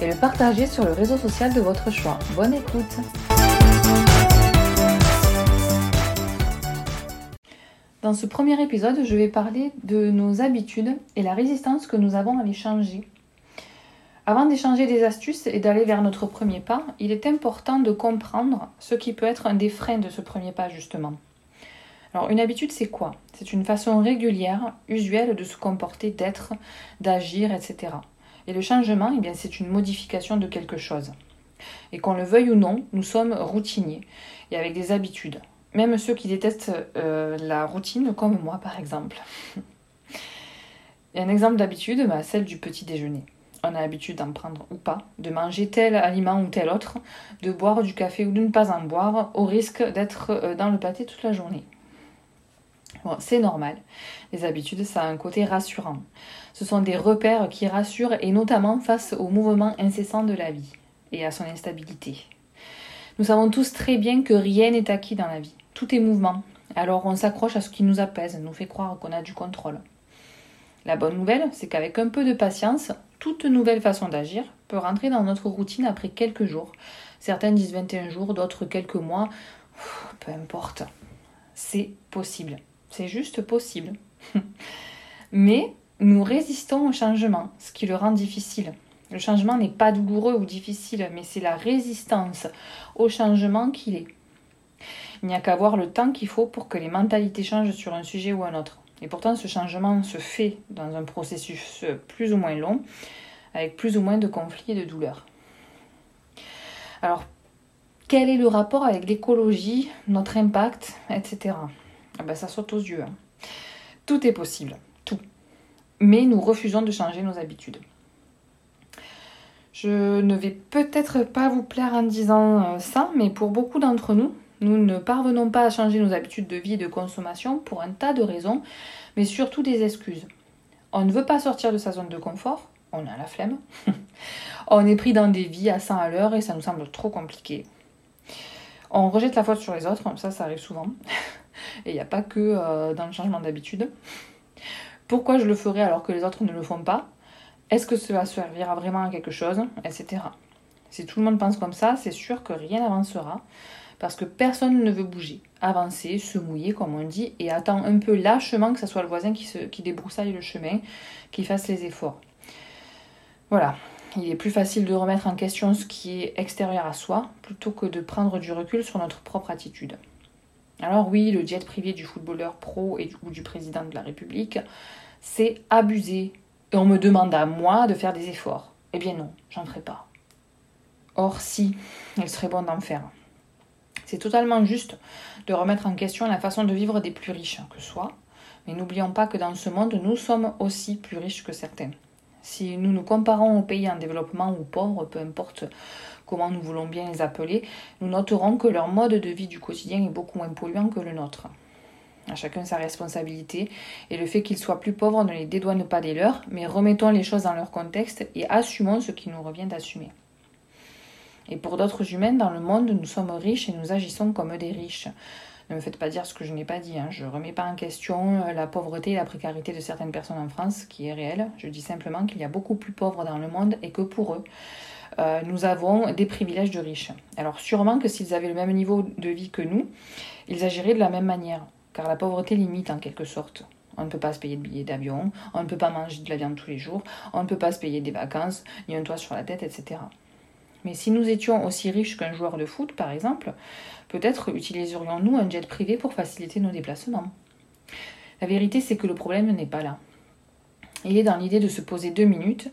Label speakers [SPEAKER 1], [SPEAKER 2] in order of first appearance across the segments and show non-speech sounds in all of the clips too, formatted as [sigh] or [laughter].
[SPEAKER 1] et le partager sur le réseau social de votre choix. Bonne écoute Dans ce premier épisode, je vais parler de nos habitudes et la résistance que nous avons à les changer. Avant d'échanger des astuces et d'aller vers notre premier pas, il est important de comprendre ce qui peut être un des freins de ce premier pas justement. Alors une habitude c'est quoi? C'est une façon régulière, usuelle de se comporter, d'être, d'agir, etc. Et le changement, eh c'est une modification de quelque chose. Et qu'on le veuille ou non, nous sommes routiniers et avec des habitudes. Même ceux qui détestent euh, la routine, comme moi par exemple. Et un exemple d'habitude, bah, celle du petit déjeuner. On a l'habitude d'en prendre ou pas, de manger tel aliment ou tel autre, de boire du café ou de ne pas en boire, au risque d'être euh, dans le pâté toute la journée. C'est normal. Les habitudes, ça a un côté rassurant. Ce sont des repères qui rassurent et notamment face aux mouvements incessants de la vie et à son instabilité. Nous savons tous très bien que rien n'est acquis dans la vie. Tout est mouvement. Alors on s'accroche à ce qui nous apaise, nous fait croire qu'on a du contrôle. La bonne nouvelle, c'est qu'avec un peu de patience, toute nouvelle façon d'agir peut rentrer dans notre routine après quelques jours. Certains disent 21 jours, d'autres quelques mois. peu importe. C'est possible. C'est juste possible. [laughs] Mais nous résistons au changement, ce qui le rend difficile. Le changement n'est pas douloureux ou difficile, mais c'est la résistance au changement qu'il est. Il n'y a qu'à voir le temps qu'il faut pour que les mentalités changent sur un sujet ou un autre. Et pourtant, ce changement se fait dans un processus plus ou moins long, avec plus ou moins de conflits et de douleurs. Alors, quel est le rapport avec l'écologie, notre impact, etc. Ben, ça saute aux yeux. Hein. Tout est possible, tout. Mais nous refusons de changer nos habitudes. Je ne vais peut-être pas vous plaire en disant euh, ça, mais pour beaucoup d'entre nous, nous ne parvenons pas à changer nos habitudes de vie et de consommation pour un tas de raisons, mais surtout des excuses. On ne veut pas sortir de sa zone de confort, on a la flemme. [laughs] on est pris dans des vies à 100 à l'heure et ça nous semble trop compliqué. On rejette la faute sur les autres, ça, ça arrive souvent. [laughs] Et il n'y a pas que euh, dans le changement d'habitude. Pourquoi je le ferai alors que les autres ne le font pas? Est-ce que cela servira vraiment à quelque chose? Etc. Si tout le monde pense comme ça, c'est sûr que rien n'avancera. Parce que personne ne veut bouger, avancer, se mouiller, comme on dit, et attend un peu lâchement que ce soit le voisin qui, se, qui débroussaille le chemin, qui fasse les efforts. Voilà, il est plus facile de remettre en question ce qui est extérieur à soi plutôt que de prendre du recul sur notre propre attitude. Alors oui, le jet privé du footballeur pro et ou du président de la République, c'est abusé. Et on me demande à moi de faire des efforts. Eh bien non, j'en ferai pas. Or si, il serait bon d'en faire. C'est totalement juste de remettre en question la façon de vivre des plus riches que soi, mais n'oublions pas que dans ce monde, nous sommes aussi plus riches que certains. Si nous nous comparons aux pays en développement ou pauvres, peu importe comment nous voulons bien les appeler, nous noterons que leur mode de vie du quotidien est beaucoup moins polluant que le nôtre. À chacun sa responsabilité, et le fait qu'ils soient plus pauvres ne les dédouane pas des leurs, mais remettons les choses dans leur contexte et assumons ce qui nous revient d'assumer. Et pour d'autres humains dans le monde, nous sommes riches et nous agissons comme des riches. Ne me faites pas dire ce que je n'ai pas dit. Hein. Je ne remets pas en question euh, la pauvreté et la précarité de certaines personnes en France, qui est réelle. Je dis simplement qu'il y a beaucoup plus pauvres dans le monde et que pour eux, euh, nous avons des privilèges de riches. Alors sûrement que s'ils avaient le même niveau de vie que nous, ils agiraient de la même manière, car la pauvreté limite en quelque sorte. On ne peut pas se payer de billets d'avion, on ne peut pas manger de la viande tous les jours, on ne peut pas se payer des vacances, ni un toit sur la tête, etc. Mais si nous étions aussi riches qu'un joueur de foot, par exemple, peut-être utiliserions-nous un jet privé pour faciliter nos déplacements. La vérité, c'est que le problème n'est pas là. Il est dans l'idée de se poser deux minutes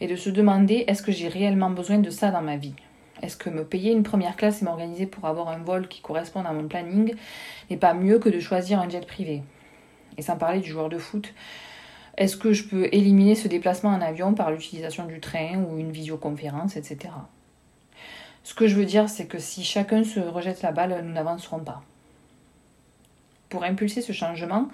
[SPEAKER 1] et de se demander est-ce que j'ai réellement besoin de ça dans ma vie? Est-ce que me payer une première classe et m'organiser pour avoir un vol qui corresponde à mon planning n'est pas mieux que de choisir un jet privé? Et sans parler du joueur de foot, est-ce que je peux éliminer ce déplacement en avion par l'utilisation du train ou une visioconférence, etc. Ce que je veux dire, c'est que si chacun se rejette la balle, nous n'avancerons pas. Pour impulser ce changement,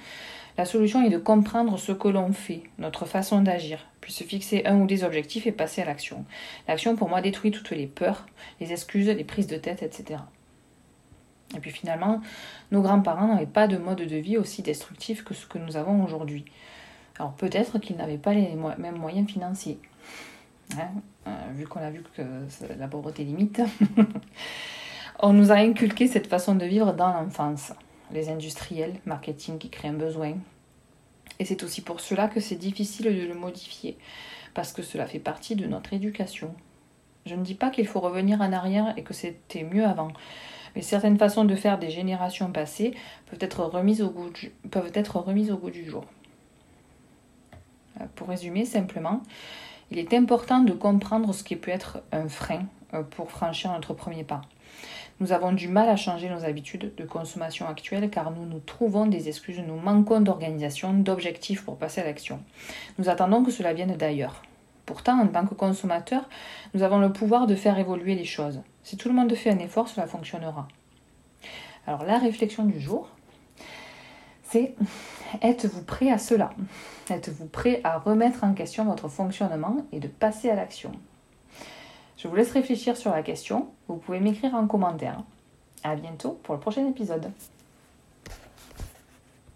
[SPEAKER 1] la solution est de comprendre ce que l'on fait, notre façon d'agir, puis se fixer un ou des objectifs et passer à l'action. L'action, pour moi, détruit toutes les peurs, les excuses, les prises de tête, etc. Et puis finalement, nos grands-parents n'avaient pas de mode de vie aussi destructif que ce que nous avons aujourd'hui. Alors peut-être qu'ils n'avaient pas les mêmes moyens financiers. Hein, euh, vu qu'on a vu que la pauvreté limite. [laughs] On nous a inculqué cette façon de vivre dans l'enfance. Les industriels, marketing qui créent un besoin. Et c'est aussi pour cela que c'est difficile de le modifier, parce que cela fait partie de notre éducation. Je ne dis pas qu'il faut revenir en arrière et que c'était mieux avant, mais certaines façons de faire des générations passées peuvent être remises au goût du, jour. Euh, pour résumer simplement, il est important de comprendre ce qui peut être un frein euh, pour franchir notre premier pas. Nous avons du mal à changer nos habitudes de consommation actuelles car nous nous trouvons des excuses, nous manquons d'organisation, d'objectifs pour passer à l'action. Nous attendons que cela vienne d'ailleurs. Pourtant, en tant que consommateur, nous avons le pouvoir de faire évoluer les choses. Si tout le monde fait un effort, cela fonctionnera. Alors la réflexion du jour, c'est êtes-vous prêt à cela? Êtes-vous prêt à remettre en question votre fonctionnement et de passer à l'action? Je vous laisse réfléchir sur la question. Vous pouvez m'écrire en commentaire. À bientôt pour le prochain épisode.